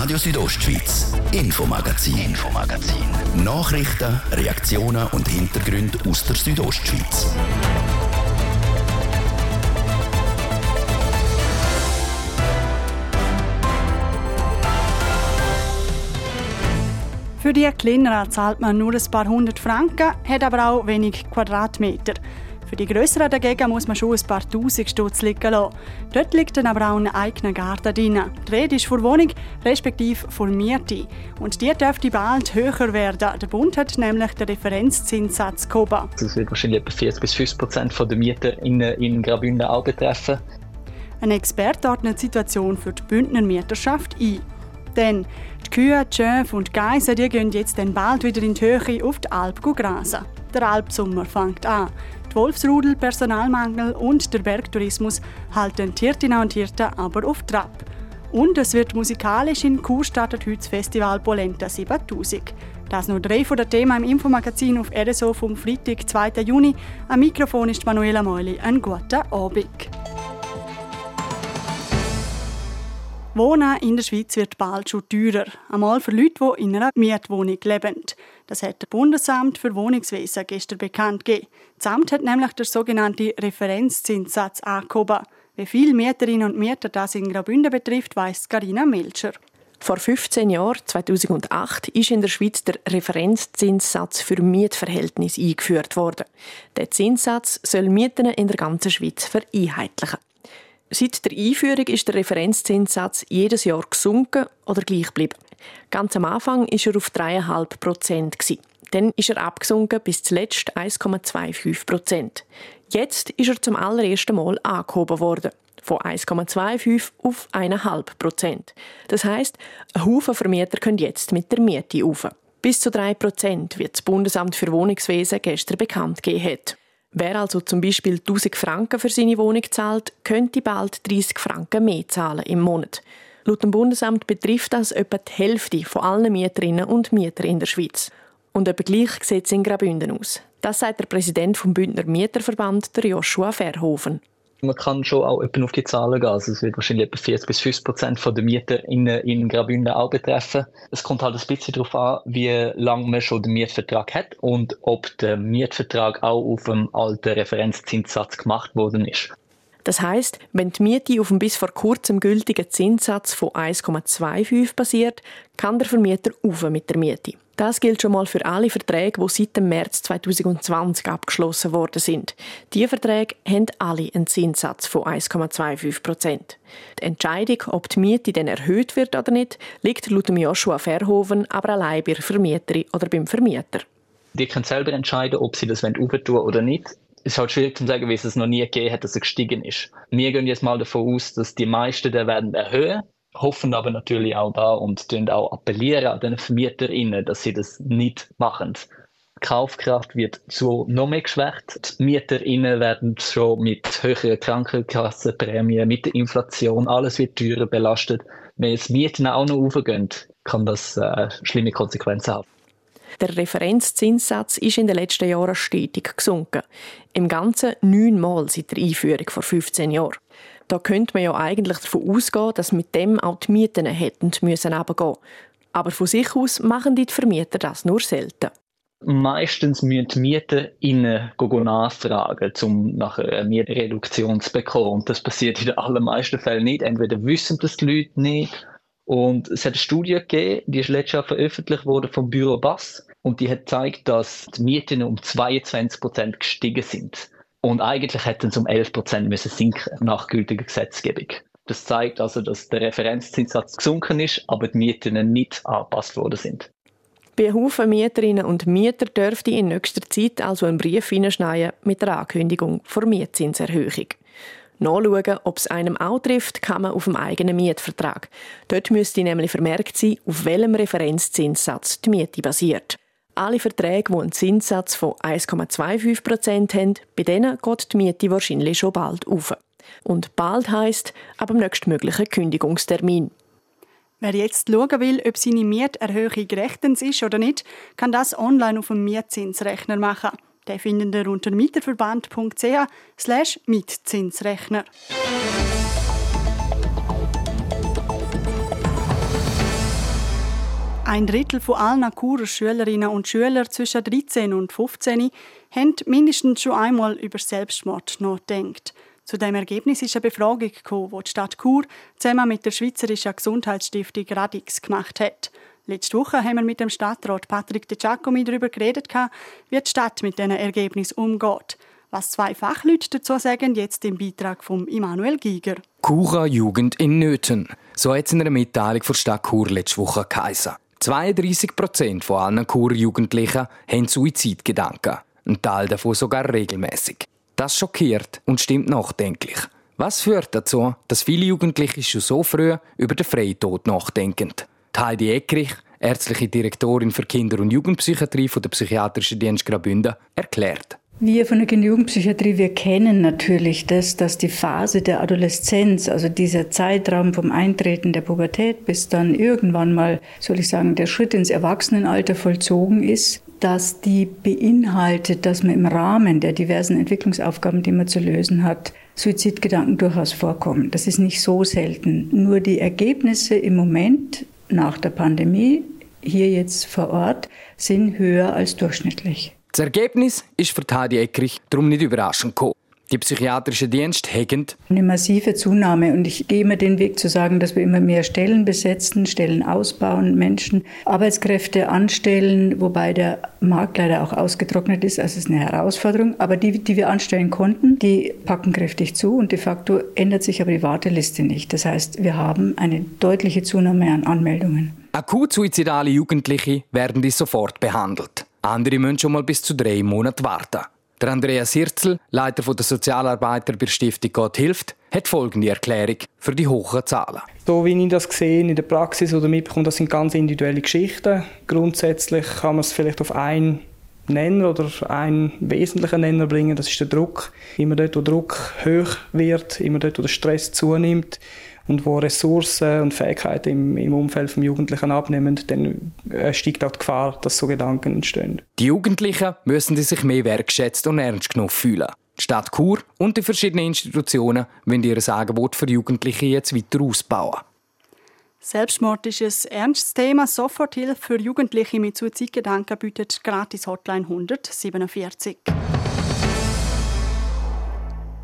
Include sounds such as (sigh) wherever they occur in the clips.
Radio Südostschweiz, Infomagazin, Infomagazin. Nachrichten, Reaktionen und Hintergründe aus der Südostschweiz. Für die kleineren zahlt man nur ein paar hundert Franken, hat aber auch wenig Quadratmeter. Für die grösseren dagegen muss man schon ein paar Tausend Stutz liegen lassen. Dort liegt dann aber auch ein eigener Garten drin. Die Rede ist von Wohnung, respektive von Miete. Und die dürfte bald höher werden. Der Bund hat nämlich den Referenzzinssatz gehoben. Das wird wahrscheinlich etwa 40 bis 50 Prozent der Mieter in, in Graubünden auch betreffen. Ein Experte ordnet die Situation für die Bündner Mieterschaft ein. Denn die Kühe, die Schöfe und die Geissen die gehen jetzt dann bald wieder in die Höhe auf die Alp grasen. Der Alpsommer fängt an. Die Wolfsrudel, Personalmangel und der Bergtourismus halten Hirtinnen und Hirten aber auf Trab. Und es wird musikalisch in Chur startet heute das Festival Polenta 7000. Das nur drei von den Themen im Infomagazin auf RSO vom Freitag, 2. Juni. Am Mikrofon ist Manuela Meuli. Einen guten Abend. Wohnen in der Schweiz wird bald schon teurer. Einmal für Leute, die in einer Mietwohnung leben. Das hat das Bundesamt für Wohnungswesen gestern bekannt gegeben. Das Amt hat nämlich den sogenannten Referenzzinssatz angehoben. Wie viele Mieterinnen und Mieter das in Graubünden betrifft, weiss Carina Melcher. Vor 15 Jahren, 2008, ist in der Schweiz der Referenzzinssatz für Mietverhältnisse eingeführt worden. Der Zinssatz soll Mieten in der ganzen Schweiz vereinheitlichen. Seit der Einführung ist der Referenzzinssatz jedes Jahr gesunken oder gleich geblieben. Ganz am Anfang war er auf 3,5 Prozent. Dann ist er abgesunken bis zuletzt 1,25 Prozent. Jetzt ist er zum allerersten Mal angehoben worden. Von 1,25 auf 1,5 Prozent. Das heisst, ein Haufen Vermieter können jetzt mit der Miete rauf. Bis zu 3 Prozent, wie das Bundesamt für Wohnungswesen gestern bekannt gegeben hat. Wer also zum Beispiel 1000 Franken für seine Wohnung zahlt, könnte bald 30 Franken mehr zahlen im Monat. Laut dem Bundesamt betrifft das etwa die Hälfte von allen Mieterinnen und Mieter in der Schweiz. Und etwa gleich sieht es in Graubünden aus. Das sagt der Präsident vom Bündner Mieterverband, der Joshua Verhofen man kann schon auch auf die Zahlen gehen. Also es wird wahrscheinlich etwa 40 bis 50 Prozent der Mieter in, in Graubünden auch betreffen. Es kommt halt ein bisschen darauf an, wie lange man schon den Mietvertrag hat und ob der Mietvertrag auch auf dem alten Referenzzinssatz gemacht worden ist. Das heißt, wenn die Miete auf dem bis vor kurzem gültigen Zinssatz von 1,25 basiert, kann der Vermieter auf mit der Miete. Das gilt schon mal für alle Verträge, die seit dem März 2020 abgeschlossen worden sind. Diese Verträge haben alle einen Zinssatz von 1,25 Prozent. Die Entscheidung, ob die Miete dann erhöht wird oder nicht, liegt laut Joshua Verhoeven aber allein bei der Vermieterin oder beim Vermieter. Die können selber entscheiden, ob sie das tun oder nicht. Es ist halt schwierig zu sagen, wie es noch nie gegeben hat, dass er gestiegen ist. Wir gehen jetzt mal davon aus, dass die meisten der werden erhöhen hoffen aber natürlich auch da und auch appellieren an den VermieterInnen, dass sie das nicht machen. Die Kaufkraft wird so noch mehr geschwächt. Die MieterInnen werden schon mit höheren Krankenkassenprämien, mit der Inflation, alles wird teurer belastet. Wenn es Mieten auch noch aufgehen, kann das äh, schlimme Konsequenzen haben. Der Referenzzinssatz ist in den letzten Jahren stetig gesunken. Im Ganzen neunmal seit der Einführung vor 15 Jahren. Da könnte man ja eigentlich davon ausgehen, dass mit dem auch die Mieten hätten müssen runtergehen. Aber von sich aus machen die Vermieter das nur selten. Meistens müssen die Mieter innen nachfragen, um nachher eine Mietreduktion zu bekommen. Und das passiert in den allermeisten Fällen nicht. Entweder wissen das die Leute nicht. Und es hat eine Studie gegeben, die ist letztes Jahr veröffentlicht worden vom Büro Bass. Und die hat gezeigt, dass die Mieten um 22 Prozent gestiegen sind. Und eigentlich hätten es um 11 Prozent müssen sinken nach gültiger Gesetzgebung. Das zeigt also, dass der Referenzzinssatz gesunken ist, aber die Mieten nicht angepasst worden sind. Bei Haufen Mieterinnen und Mieter dürfte in nächster Zeit also ein Brief hineinschneiden mit der Ankündigung vor Mietzinserhöhung. Nachschauen, ob es einem auch trifft, kann man auf dem eigenen Mietvertrag. Dort müsste nämlich vermerkt sein, auf welchem Referenzzinssatz die Miete basiert. Alle Verträge, die einen Zinssatz von 1,25 Prozent haben, bei denen geht die Miete wahrscheinlich schon bald auf. Und bald heisst ab dem nächstmöglichen Kündigungstermin. Wer jetzt schauen will, ob seine Mieterhöhung rechtens ist oder nicht, kann das online auf dem Mietzinsrechner machen. Den findet ihr unter mieterverband.ch Mietzinsrechner. Ein Drittel von allen Churer Schülerinnen und Schüler zwischen 13 und 15 haben mindestens schon einmal über Selbstmord nachgedacht. Zu dem Ergebnis ist eine Befragung gekommen, die die Stadt Chur zusammen mit der Schweizerischen Gesundheitsstiftung Radix gemacht hat. Letzte Woche haben wir mit dem Stadtrat Patrick De Giacomi darüber geredet, wie die Stadt mit diesen Ergebnissen umgeht. Was zwei Fachleute dazu sagen, jetzt im Beitrag von Immanuel Giger. Chura Jugend in Nöten. So hat es in einer Mitteilung von Stadt Chur letzte Woche geheißen. 32 Prozent von allen Churer Jugendlichen haben Suizidgedanken. Ein Teil davon sogar regelmäßig. Das schockiert und stimmt nachdenklich. Was führt dazu, dass viele Jugendliche schon so früh über den Freitod nachdenken? Heidi Eckrich, ärztliche Direktorin für Kinder- und Jugendpsychiatrie von der Psychiatrischen Dienst Graubünden, erklärt. Wir von der Kinder- und Jugendpsychiatrie, wir kennen natürlich das, dass die Phase der Adoleszenz, also dieser Zeitraum vom Eintreten der Pubertät bis dann irgendwann mal, soll ich sagen, der Schritt ins Erwachsenenalter vollzogen ist, dass die beinhaltet, dass man im Rahmen der diversen Entwicklungsaufgaben, die man zu lösen hat, Suizidgedanken durchaus vorkommen. Das ist nicht so selten. Nur die Ergebnisse im Moment nach der Pandemie, hier jetzt vor Ort, sind höher als durchschnittlich. Das Ergebnis ist für Heidi Eckrich darum nicht überraschend gekommen. Die psychiatrischen Dienste hegen eine massive Zunahme und ich gehe immer den Weg zu sagen, dass wir immer mehr Stellen besetzen, Stellen ausbauen, Menschen, Arbeitskräfte anstellen, wobei der Markt leider auch ausgetrocknet ist. Also es ist eine Herausforderung. Aber die, die wir anstellen konnten, die packen kräftig zu und de facto ändert sich aber die Warteliste nicht. Das heißt, wir haben eine deutliche Zunahme an Anmeldungen. Akut suizidale Jugendliche werden die sofort behandelt. Andere müssen schon mal bis zu drei Monate warten. Der Andreas Hirzel, Leiter der Sozialarbeiter bei der Stiftung Gott hilft, hat folgende Erklärung für die hohen Zahlen. So wie ich das sehe in der Praxis oder mitbekomme, das sind ganz individuelle Geschichten. Grundsätzlich kann man es vielleicht auf einen Nenner oder einen wesentlichen Nenner bringen, das ist der Druck. Immer dort, wo Druck hoch wird, immer dort, wo der Stress zunimmt, und wo Ressourcen und Fähigkeiten im, im Umfeld des Jugendlichen abnehmen, dann äh, steigt auch die Gefahr, dass so Gedanken entstehen. Die Jugendlichen müssen sich mehr wertschätzt und ernst genommen fühlen. Die Stadt Chur und die verschiedenen Institutionen wollen ihr Angebot für Jugendliche jetzt weiter ausbauen. Selbstmord ist ein ernstes Thema. Soforthilfe für Jugendliche mit Suizidgedanken bietet gratis Hotline 147.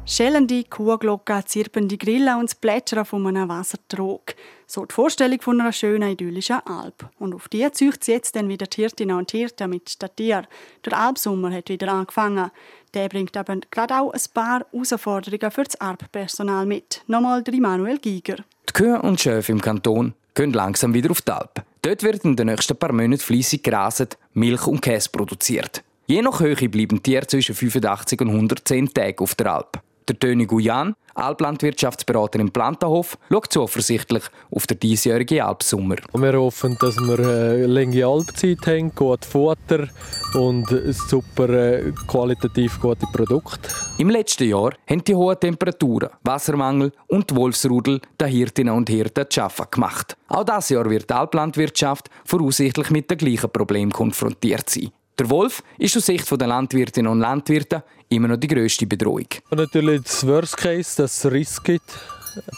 Schellende Kuhglocken, zirpende Grillen und das Plätschern von einem Wassertrog. So die Vorstellung von einer schönen, idyllischen Alp. Und auf die zieht sie jetzt dann wieder die Hirtinnen und Hirten mit Tieren. Der Alpsommer hat wieder angefangen. Der bringt aber gerade auch ein paar Herausforderungen für das Alppersonal mit. Nochmal der Manuel Giger. Die Kühe und Schöfe im Kanton gehen langsam wieder auf die Alp. Dort wird in den nächsten paar Monaten fleissig graset, Milch und Käse produziert. Je nach Höhe bleiben Tiere zwischen 85 und 110 Tage auf der Alp. Der Töni Guyan, Alplandwirtschaftsberater im Plantenhof, schaut zuversichtlich auf den diesjährigen Alpsommer. Wir hoffen, dass wir eine lange Alpzeit haben, gut Futter und super äh, qualitativ gute Produkte. Im letzten Jahr haben die hohen Temperaturen, Wassermangel und Wolfsrudel den Hirtinnen und Hirten zu arbeiten gemacht. Auch dieses Jahr wird die Alplandwirtschaft voraussichtlich mit dem gleichen Problem konfrontiert sein. Der Wolf ist aus Sicht der Landwirtinnen und Landwirte immer noch die grösste Bedrohung. Natürlich das Worst Case, dass es Riss gibt.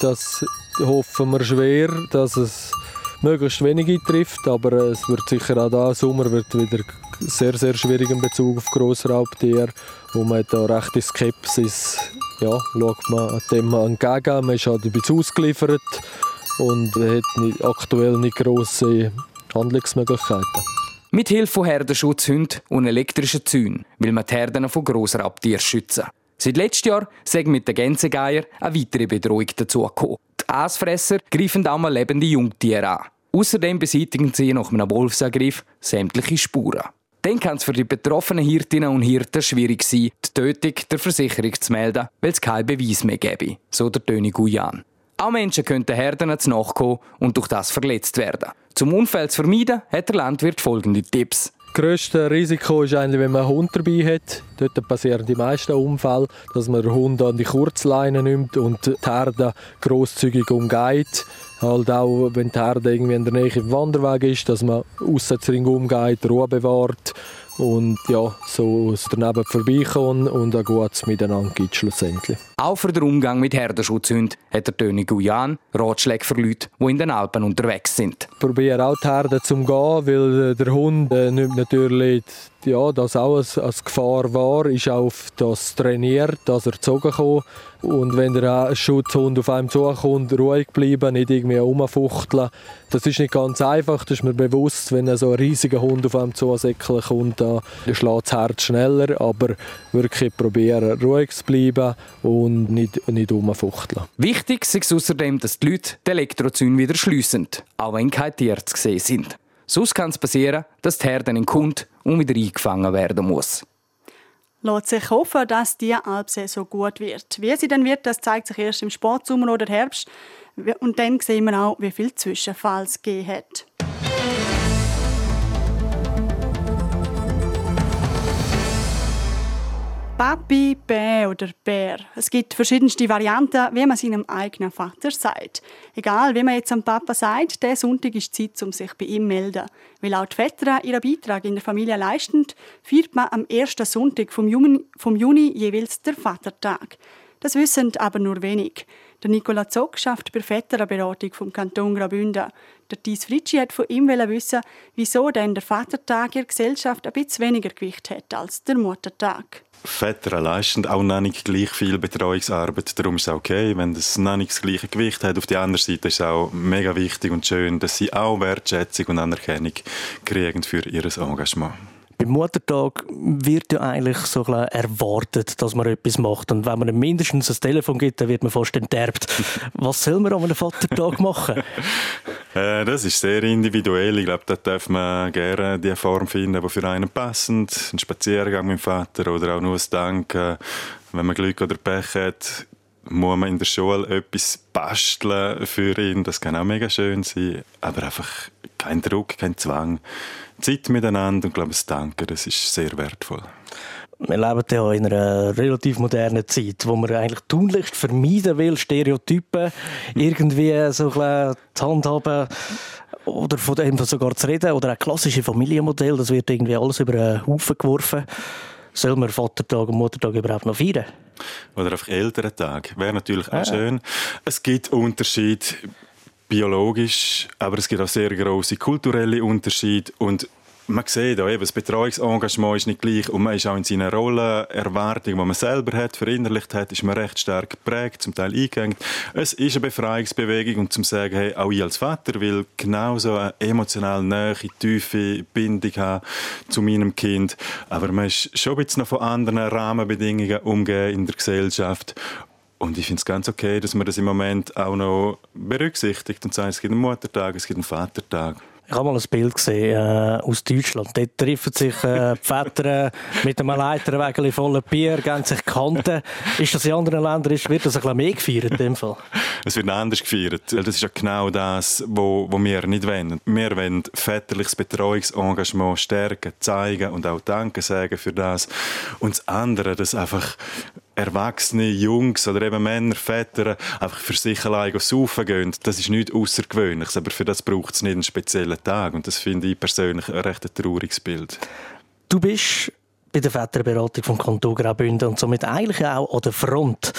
Das hoffen wir schwer, dass es möglichst wenige trifft, aber es wird sicher auch da Sommer wird wieder sehr sehr schwierig in Bezug auf Grossraubtiere, wo man da rechte Skepsis, ja, schaut man dem entgegen, man ist halt ein bisschen ausgeliefert und hat aktuell nicht grosse Handlungsmöglichkeiten. Mit Hilfe von Herdenschutzhunden und elektrischen Zäunen will man die Herden von Grossraubtieren schützen. Seit letztem Jahr sind mit den Gänsegeier eine weitere Bedrohung dazugekommen. Die Aasfresser greifen auch mal lebende Jungtiere an. Außerdem beseitigen sie nach einem Wolfsangriff sämtliche Spuren. Dann kann es für die betroffenen Hirtinnen und Hirten schwierig sein, die Tötung der Versicherung zu melden, weil es keinen Beweis mehr gäbe, so der Töni Guyan. Auch Menschen könnten Herden zu nachkommen und durch das verletzt werden. Zum Unfall zu vermeiden, hat der Landwirt folgende Tipps. Das grösste Risiko ist eigentlich, wenn man einen Hund dabei hat. Dort passieren die meisten Unfälle, dass man den Hund an die Kurzleine nimmt und die Herde grosszügig umgeht. Halt auch, wenn die Herde irgendwie in der Nähe im Wanderweg ist, dass man aussen umgeht, Ruhe bewahrt und ja, so es daneben vorbeikommen und ein gutes Miteinander gibt schlussendlich. Auch für den Umgang mit Herdenschutzhunden hat der Töni Guyan Ratschläge für Leute, die in den Alpen unterwegs sind. Ich probiere auch die Herde zu gehen, weil der Hund äh, nimmt natürlich ja, das auch als, Gefahr war, ist auf das trainiert, dass er gezogen kommt. Und wenn der Schutzhund auf einem zukommt, ruhig bleiben, nicht irgendwie rumfuchteln. Das ist nicht ganz einfach, das ist mir bewusst, wenn so ein riesiger Hund auf einem zusäckeln kommt, dann schlägt das Herz schneller, aber wirklich probieren, ruhig zu bleiben und nicht, nicht rumfuchteln. Wichtig ist außerdem, dass die Leute die Elektrozüge wieder schliessen, auch wenn keine Tiere zu sehen sind. Sonst kann es passieren, dass die Herde in kommt und wieder eingefangen werden muss. Lässt sich hoffen, dass die Alpsaison gut wird. Wie sie dann wird, das zeigt sich erst im Sportsommer oder Herbst. Und dann sehen wir auch, wie viel Zwischenfall es gegeben hat. Papi, Bä oder Bär. Es gibt verschiedenste Varianten, wie man seinem eigenen Vater sagt. Egal, wie man jetzt am Papa sagt, der Sonntag ist Zeit, um sich bei ihm zu melden. Weil auch die Väter ihren Beitrag in der Familie leisten, feiert man am ersten Sonntag vom Juni, vom Juni jeweils der Vatertag. Das wissen aber nur wenig. Der Nicola Zock schafft bei Väterberatung vom Kanton Graubünden. Der Thies Fritschi hat von ihm wissen, wieso denn der Vatertag in der Gesellschaft ein bisschen weniger Gewicht hat als der Muttertag. Väter leisten auch noch nicht gleich viel Betreuungsarbeit. Darum ist es okay, wenn das noch nicht das gleiche Gewicht hat. Auf der anderen Seite ist es auch mega wichtig und schön, dass sie auch Wertschätzung und Anerkennung kriegen für ihr Engagement. Beim Muttertag wird ja eigentlich so erwartet, dass man etwas macht. Und wenn man mindestens ein Telefon gibt, dann wird man fast enterbt. (laughs) Was soll man an einem Vatertag machen? (laughs) äh, das ist sehr individuell. Ich glaube, da darf man gerne die Form finden, die für einen passend. Ein Spaziergang mit dem Vater oder auch nur ein Danken. Wenn man Glück oder Pech hat, muss man in der Schule etwas basteln für ihn. Das kann auch mega schön sein. Aber einfach kein Druck, kein Zwang. Zeit miteinander und glaube, das Danken, das ist sehr wertvoll. Wir leben ja in einer relativ modernen Zeit, wo man eigentlich tunlichst vermeiden will, Stereotypen irgendwie so ein die Hand haben oder von dem sogar zu reden oder ein klassisches Familienmodell, das wird irgendwie alles über einen Haufen geworfen. Soll man Vatertag und Muttertag überhaupt noch feiern? Oder einfach Elterntag. Wäre natürlich auch schön. Es gibt Unterschiede biologisch, aber es gibt auch sehr große kulturelle Unterschiede und man sieht auch eben, das Betreuungsengagement ist nicht gleich und man ist auch in seiner Rolle, Erwartung, die man selber hat, verinnerlicht hat, ist man recht stark geprägt, zum Teil eingegangen. Es ist eine Befreiungsbewegung und zum sagen, hey, auch ich als Vater will genauso eine emotional nahe, tiefe Bindung haben zu meinem Kind, aber man ist schon ein bisschen noch von anderen Rahmenbedingungen umgehen in der Gesellschaft und ich finde es ganz okay, dass man das im Moment auch noch berücksichtigt und sagt, es gibt einen Muttertag, es gibt einen Vatertag. Ich habe mal ein Bild gesehen äh, aus Deutschland. Dort treffen sich äh, die Väter mit einem Leiterwägel voller Bier, geben sich Kanten. Ist das in anderen Ländern, ist, wird das ein bisschen mehr gefeiert in dem Fall? (laughs) Es wird anders gefeiert. Das ist ja genau das, wo, wo wir nicht wollen. Wir wollen väterliches Betreuungsengagement stärken, zeigen und auch Danke sagen für das. Und das andere, das einfach erwachsene Jungs oder eben Männer, Väter einfach für sich allein saufen gehen, das ist nichts Außergewöhnliches, aber für das braucht es nicht einen speziellen Tag und das finde ich persönlich ein recht trauriges Bild. Du bist bei der Väterberatung vom Kanton Graubünden und somit eigentlich auch an der Front.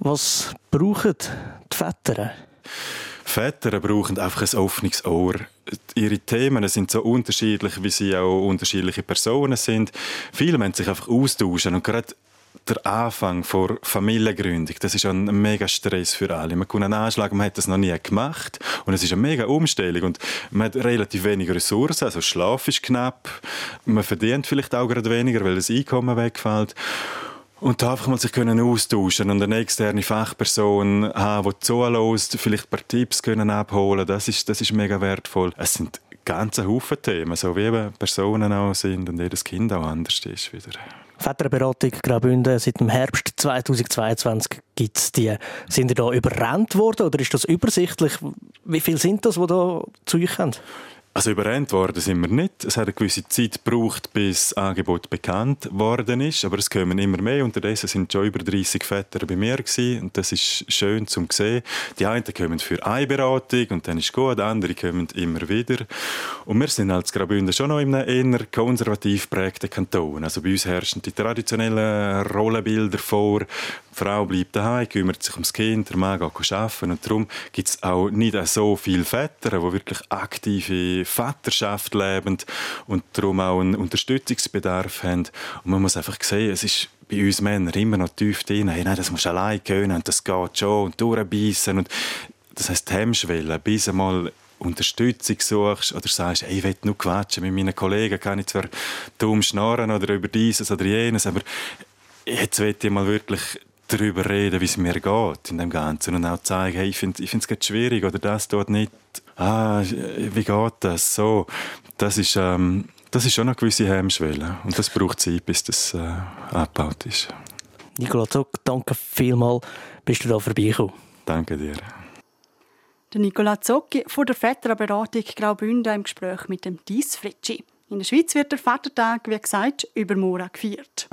Was brauchen die Väter? Väter brauchen einfach ein offenes Ohr. Ihre Themen sind so unterschiedlich, wie sie auch unterschiedliche Personen sind. Viele müssen sich einfach austauschen und gerade der Anfang vor Familiengründung, das ist ein mega Stress für alle. Man kann einen Anschlag, man hat das noch nie gemacht und es ist eine mega Umstellung und man hat relativ wenig Ressourcen, also Schlaf ist knapp, man verdient vielleicht auch gerade weniger, weil das Einkommen wegfällt. Und da einfach mal sich können austauschen und eine externe Fachperson haben, die zulässt, vielleicht ein paar Tipps können abholen das ist, das ist mega wertvoll. Es sind ganze Haufen Themen, so wie eben Personen auch sind und jedes Kind auch anders ist wieder. Väterberatung Graubünden seit dem Herbst 2022 gibt es die. Sind ihr da überrannt worden oder ist das übersichtlich? Wie viele sind das, die da zu euch haben? Also überrennt worden sind wir nicht. Es hat eine gewisse Zeit gebraucht, bis das Angebot bekannt worden ist, aber es kommen immer mehr. Unterdessen sind schon über 30 Väter bei mir gewesen, und das ist schön zum sehen. Die einen kommen für eine Beratung und dann ist gut, andere kommen immer wieder. Und wir sind als Graubünden schon noch in einem eher konservativ prägten Kanton. Also bei uns herrschen die traditionellen Rollenbilder vor, die Frau bleibt daheim, kümmert sich ums Kind, der Mann geht arbeiten. Und darum gibt es auch nicht so viele Väter, die wirklich aktive Vaterschaft leben und darum auch einen Unterstützungsbedarf haben. Und man muss einfach sehen, es ist bei uns Männern immer noch tief drin. Hey, nein, das musst du allein können und das geht schon und durchbeissen. Und das heisst, die Hemmschwelle, bis einmal Unterstützung suchst oder sagst, hey, ich will nur quatschen mit meinen Kollegen, kann ich zwar dumm schnarren oder über dieses oder jenes, aber jetzt will ich mal wirklich darüber reden, wie es mir geht in dem Ganzen und auch zeigen, hey, ich finde ich es schwierig oder das dort nicht. Ah, wie geht das? So, das ist, ähm, das ist schon eine gewisse Hemmschwelle und das braucht Zeit, bis das äh, abgebaut ist. Nicola Zock, danke vielmals, bist du da vorbeigekommen. Danke dir. Der Nicola Zocchi von der Väterberatung Graubünden im Gespräch mit dem Dies Fritschi. In der Schweiz wird der Vatertag, wie gesagt, übermorgen gefeiert.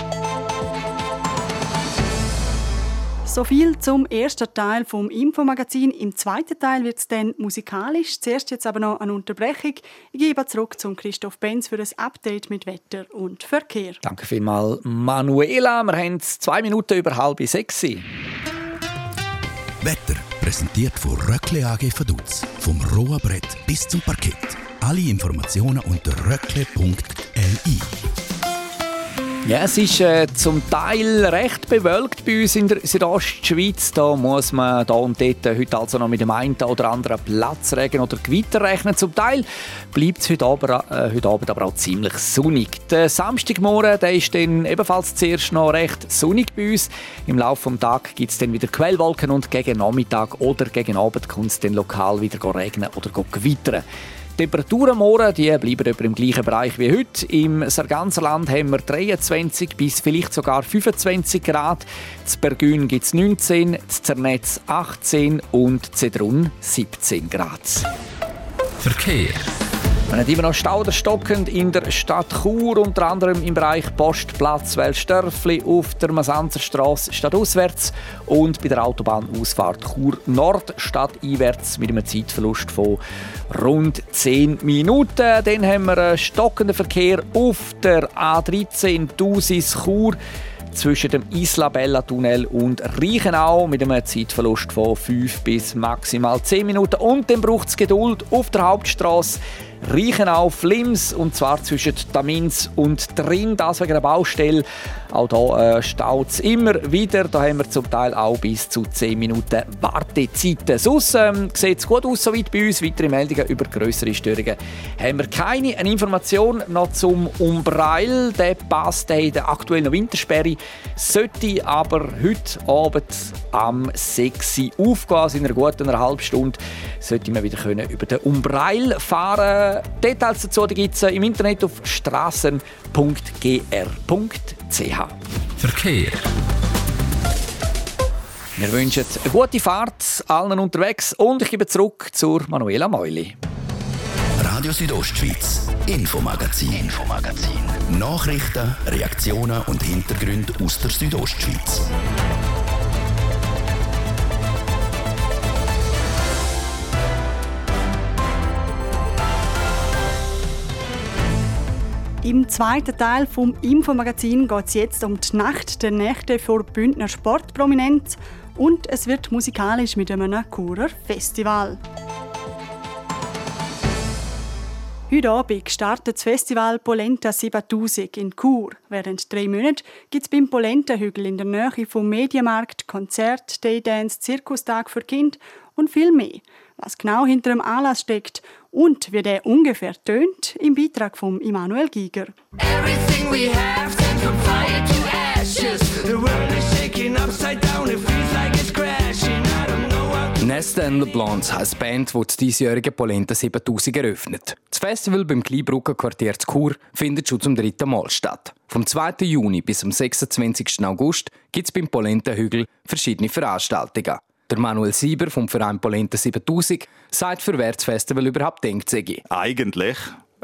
So viel zum ersten Teil vom Infomagazin. Im zweiten Teil wird es dann musikalisch. Zuerst jetzt aber noch eine Unterbrechung. Ich gebe zurück zum Christoph Benz für ein Update mit Wetter und Verkehr. Danke vielmals, Manuela. Wir haben zwei Minuten über halb sechs. Wetter präsentiert von Röckle AG Vaduz. Vom rohen Brett bis zum Parkett. Alle Informationen unter röckle.li. Ja, es ist äh, zum Teil recht bewölkt bei uns in der Südostschweiz. Da muss man da und dort äh, heute also noch mit dem einen oder anderen Platzregen oder Gewitter rechnen. Zum Teil bleibt es heute, Abend, äh, heute Abend aber auch ziemlich sonnig. Der Samstagmorgen der ist dann ebenfalls zuerst noch recht sonnig bei uns. Im Laufe des Tages gibt es dann wieder Quellwolken und gegen Nachmittag oder gegen Abend kommt es dann lokal wieder regnen oder gewittern. Temperaturen morgen die bleiben etwa im gleichen Bereich wie heute. Im Sarganserland haben wir 23 bis vielleicht sogar 25 Grad. Z Bergün gibt es 19, z Zernetz 18 und Zedrun 17 Grad. Verkehr. Wir haben immer noch Stauder stockend in der Stadt Chur, unter anderem im Bereich Postplatz Wellstörfli auf der Masanzerstraße stadtauswärts und bei der Autobahnausfahrt Chur Nord stadteinwärts mit einem Zeitverlust von rund 10 Minuten. Dann haben wir einen stockenden Verkehr auf der A13 Dusis Chur zwischen dem Isla Bella Tunnel und Reichenau mit einem Zeitverlust von 5 bis maximal 10 Minuten. Und dann braucht es Geduld auf der Hauptstraße Reichenau Flims und zwar zwischen Tamins und Drin, das wegen der Baustelle. Auch hier äh, staut es immer wieder. Da haben wir zum Teil auch bis zu 10 Minuten Wartezeiten. Sonst ähm, sieht es gut aus soweit bei uns. Weitere Meldungen über größere Störungen haben wir keine. Eine Information noch zum Umbreil. Der passt in der aktuellen Wintersperre. Sollte aber heute Abend am 6 Uhr aufgehen, also in einer guten halben Stunde, sollte man wieder können über den Umbreil fahren Details dazu gibt es im Internet auf strassen.gr.ch. Verkehr. Wir wünschen eine gute Fahrt allen unterwegs und ich gebe zurück zur Manuela Meuli. Radio Südostschweiz, Infomagazin, Infomagazin. Nachrichten, Reaktionen und Hintergründe aus der Südostschweiz. Im zweiten Teil vom Infomagazin geht es jetzt um die Nacht der Nächte vor Bündner Sportprominenz und es wird musikalisch mit einem Churer Festival. Heute Abend startet das Festival Polenta 7000 in Chur. Während drei Monaten gibt es beim Polenta-Hügel in der Nähe vom Medienmarkt Konzert, Daydance, Zirkustag für Kinder und viel mehr. Was genau hinter dem Anlass steckt und wie der ungefähr tönt, im Beitrag von Immanuel Giger. Everything we have from fire to ashes. The world Nesta and the Blondes heisst die Band, die das diesjährige Polenta 7000 eröffnet. Das Festival beim Kleinbrücker Quartier zu Chur findet schon zum dritten Mal statt. Vom 2. Juni bis zum 26. August gibt es beim Polenta Hügel verschiedene Veranstaltungen. Der Manuel Sieber vom Verein Polenta 7000 sagt, für wer das Festival überhaupt denkt sei. Eigentlich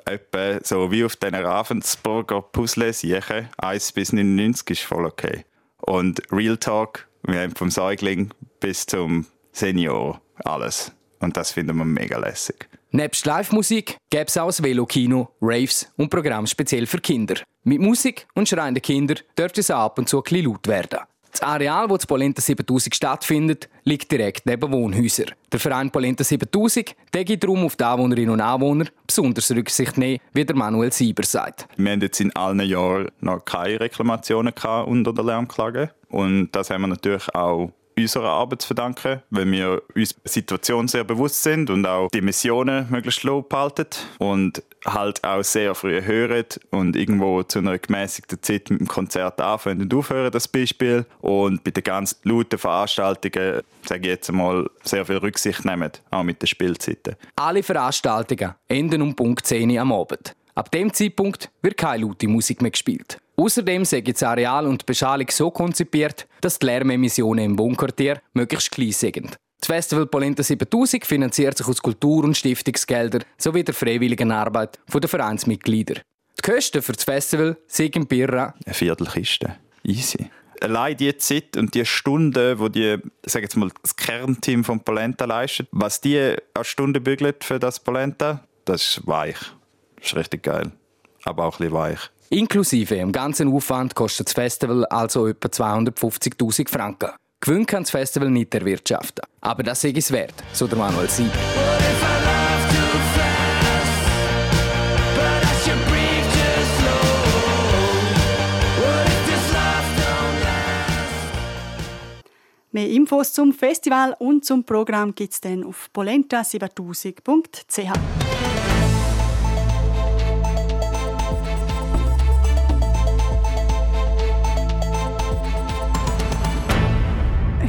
etwa so wie auf den Ravensburger Puzzle siechen, 1 bis 99 ist voll okay. Und Real Talk, wir haben vom Säugling bis zum Senior alles. Und das finden wir mega lässig. Nebst Live-Musik gäbe es auch ein Velokino, Raves und Programm speziell für Kinder. Mit Musik und schreienden Kindern dürfte es ab und zu ein bisschen laut werden. Das Areal, wo das Polenta 7000 stattfindet, liegt direkt neben Wohnhäusern. Der Verein Polenta 7000 gibt darum auf die Anwohnerinnen und Anwohner besonders Rücksicht nehmen, wie der Manuel Sieber sagt. Wir haben jetzt in allen Jahren noch keine Reklamationen unter der Lärmklage. Und das haben wir natürlich auch unserer Arbeit zu verdanken, weil wir uns der Situation sehr bewusst sind und auch die Missionen möglichst low behalten und halt auch sehr früh hören und irgendwo zu einer gemäßigten Zeit mit dem Konzert anfangen und aufhören, das Beispiel. Und bei den ganz lauten Veranstaltungen, sage ich jetzt einmal, sehr viel Rücksicht nehmen, auch mit den Spielzeiten. Alle Veranstaltungen enden um Punkt 10 am Abend. Ab dem Zeitpunkt wird keine laute Musik mehr gespielt. Außerdem sind das Areal und die Beschalung so konzipiert, dass die Lärmemissionen im Wohnquartier möglichst klein sind. Das Festival Polenta 7000 finanziert sich aus Kultur- und Stiftungsgeldern sowie der freiwilligen Arbeit der Vereinsmitglieder. Die Kosten für das Festival sind Birra eine Viertelkiste. Easy. Allein die Zeit und die Stunden, wo die, sag jetzt mal, das Kernteam von Polenta leistet, was die eine Stunde bügelt für das Polenta, das ist weich. Das ist richtig geil. Aber auch ein bisschen weich. Inklusive im ganzen Aufwand kostet das Festival also etwa 250.000 Franken. Gewinn kann das Festival nicht erwirtschaften. Aber das ist es wert, so der Manuel Sieg. Mehr Infos zum Festival und zum Programm gibt es dann auf polenta7000.ch.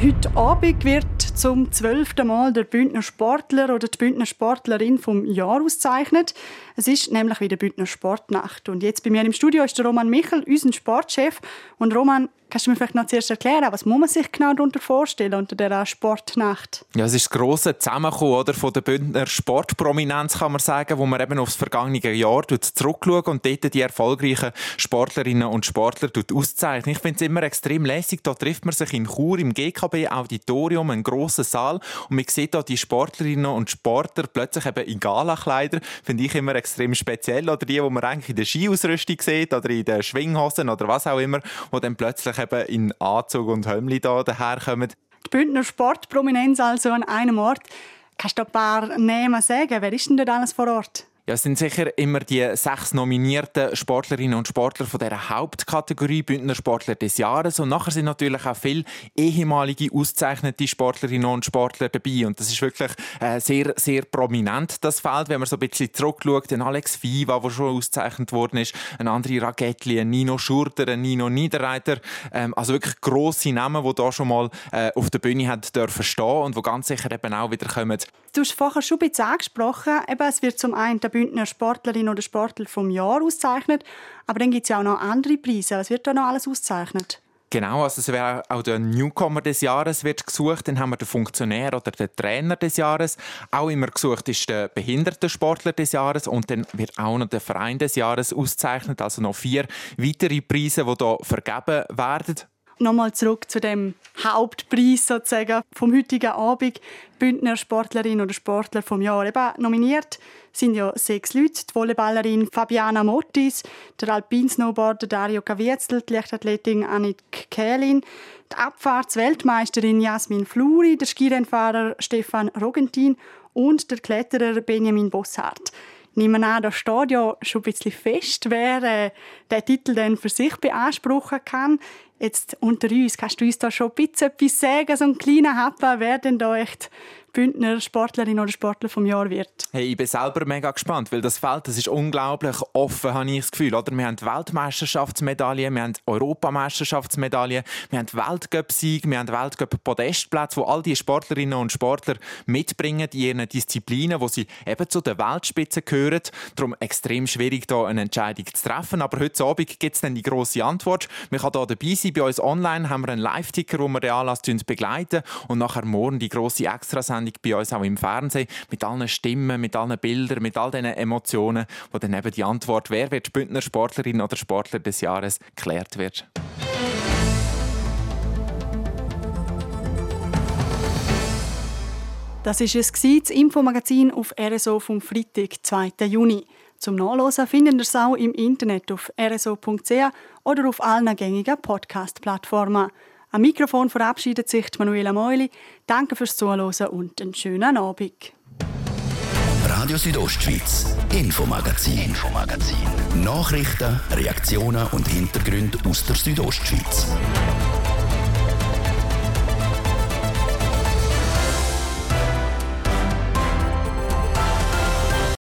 Heute Abend wird zum zwölften Mal der Bündner Sportler oder die Bündner Sportlerin vom Jahr ausgezeichnet. Es ist nämlich wieder Bündner Sportnacht. Und jetzt bei mir im Studio ist der Roman Michel, unser Sportchef. Und Roman, Kannst du mir vielleicht noch zuerst erklären, was muss man sich genau darunter vorstellen unter dieser Sportnacht? Ja, es ist das grosse Zusammenkommen oder, von der Bündner Sportprominenz, kann man sagen, wo man eben aufs vergangene Jahr zurückschaut und dort die erfolgreichen Sportlerinnen und Sportler auszeichnet. Ich finde es immer extrem lässig. Da trifft man sich in Chur im GKB-Auditorium, einen grossen Saal, und man sieht da die Sportlerinnen und Sportler plötzlich eben in Galakleider. Finde ich immer extrem speziell. Oder die, die man eigentlich in der Skiausrüstung sieht oder in den Schwinghosen oder was auch immer, wo dann plötzlich eben in Anzug und Hömmli da daherkommen. Die Bündner Sportprominenz also an einem Ort. Kannst du ein paar Namen sagen? Wer ist denn dort alles vor Ort? Ja, es sind sicher immer die sechs nominierten Sportlerinnen und Sportler von der Hauptkategorie Bündner Sportler des Jahres. Und nachher sind natürlich auch viele ehemalige ausgezeichnete Sportlerinnen und Sportler dabei. Und das ist wirklich äh, sehr, sehr prominent, das Feld. Wenn man so ein bisschen zurückschaut, den Alex Viva, der schon ausgezeichnet worden ist, ein andere Ragettli, ein Nino Schurter, ein Nino Niederreiter. Ähm, also wirklich grosse Namen, die da schon mal äh, auf der Bühne haben dürfen stehen und die ganz sicher eben auch wieder kommen. Du hast vorher schon ein bisschen angesprochen, eben, es wird zum einen Bündner Sportlerin oder Sportler vom Jahr ausgezeichnet. Aber dann gibt es ja auch noch andere Preise. Was wird da noch alles ausgezeichnet? Genau, also es wäre auch der Newcomer des Jahres wird gesucht, dann haben wir den Funktionär oder den Trainer des Jahres. Auch immer gesucht ist der Behindertensportler des Jahres und dann wird auch noch der Verein des Jahres ausgezeichnet. Also noch vier weitere Preise, die hier vergeben werden nochmal zurück zu dem Hauptpreis sozusagen vom heutigen Abend. Bündner Sportlerin oder Sportler vom Jahr. Eben nominiert sind ja sechs Leute. Die Volleyballerin Fabiana Mottis, der Alpinsnowboarder Dario Caviezel, die Leichtathletin Annik Kählin, die Abfahrtsweltmeisterin Jasmin Fluri, der Skirennfahrer Stefan Rogentin und der Kletterer Benjamin Bossart. Nehmen an, da steht ja schon ein bisschen fest, wer äh, den Titel dann für sich beanspruchen kann. Jetzt unter uns, kannst du uns da schon ein bisschen etwas sagen, so ein kleiner Happen, wer denn da echt Bündner Sportlerin oder Sportler vom Jahr wird. Hey, ich bin selber mega gespannt, weil das Feld das ist unglaublich offen, habe ich das Gefühl. Oder? Wir haben Weltmeisterschaftsmedaillen, wir haben Europameisterschaftsmedaillen, wir haben Weltcup-Sieg, wir haben Weltcup-Podestplätze, wo all die Sportlerinnen und Sportler mitbringen in ihren Disziplinen, wo sie eben zu der Weltspitze gehören. Darum extrem schwierig, da eine Entscheidung zu treffen. Aber heute Abend gibt es dann die grosse Antwort. Man kann hier dabei sein sein. Bei uns online haben wir einen Live-Ticker, wo wir den Anlass begleiten und nachher morgen die grosse Extrasendung bei uns auch im Fernsehen mit allen Stimmen, mit allen Bildern, mit all diesen Emotionen, wo dann eben die Antwort, wer wird Bündner Sportlerin oder Sportler des Jahres, geklärt wird. Das ist es das Infomagazin auf RSO vom Freitag, 2. Juni. Zum Nachlesen finden ihr es auch im Internet auf rso.ch oder auf allen gängigen Podcast-Plattformen. Am Mikrofon verabschiedet sich Manuela Meuli. Danke fürs Zuhören und einen schönen Abend. Radio Südostschweiz, Infomagazin, Infomagazin. Nachrichten, Reaktionen und Hintergründe aus der Südostschweiz.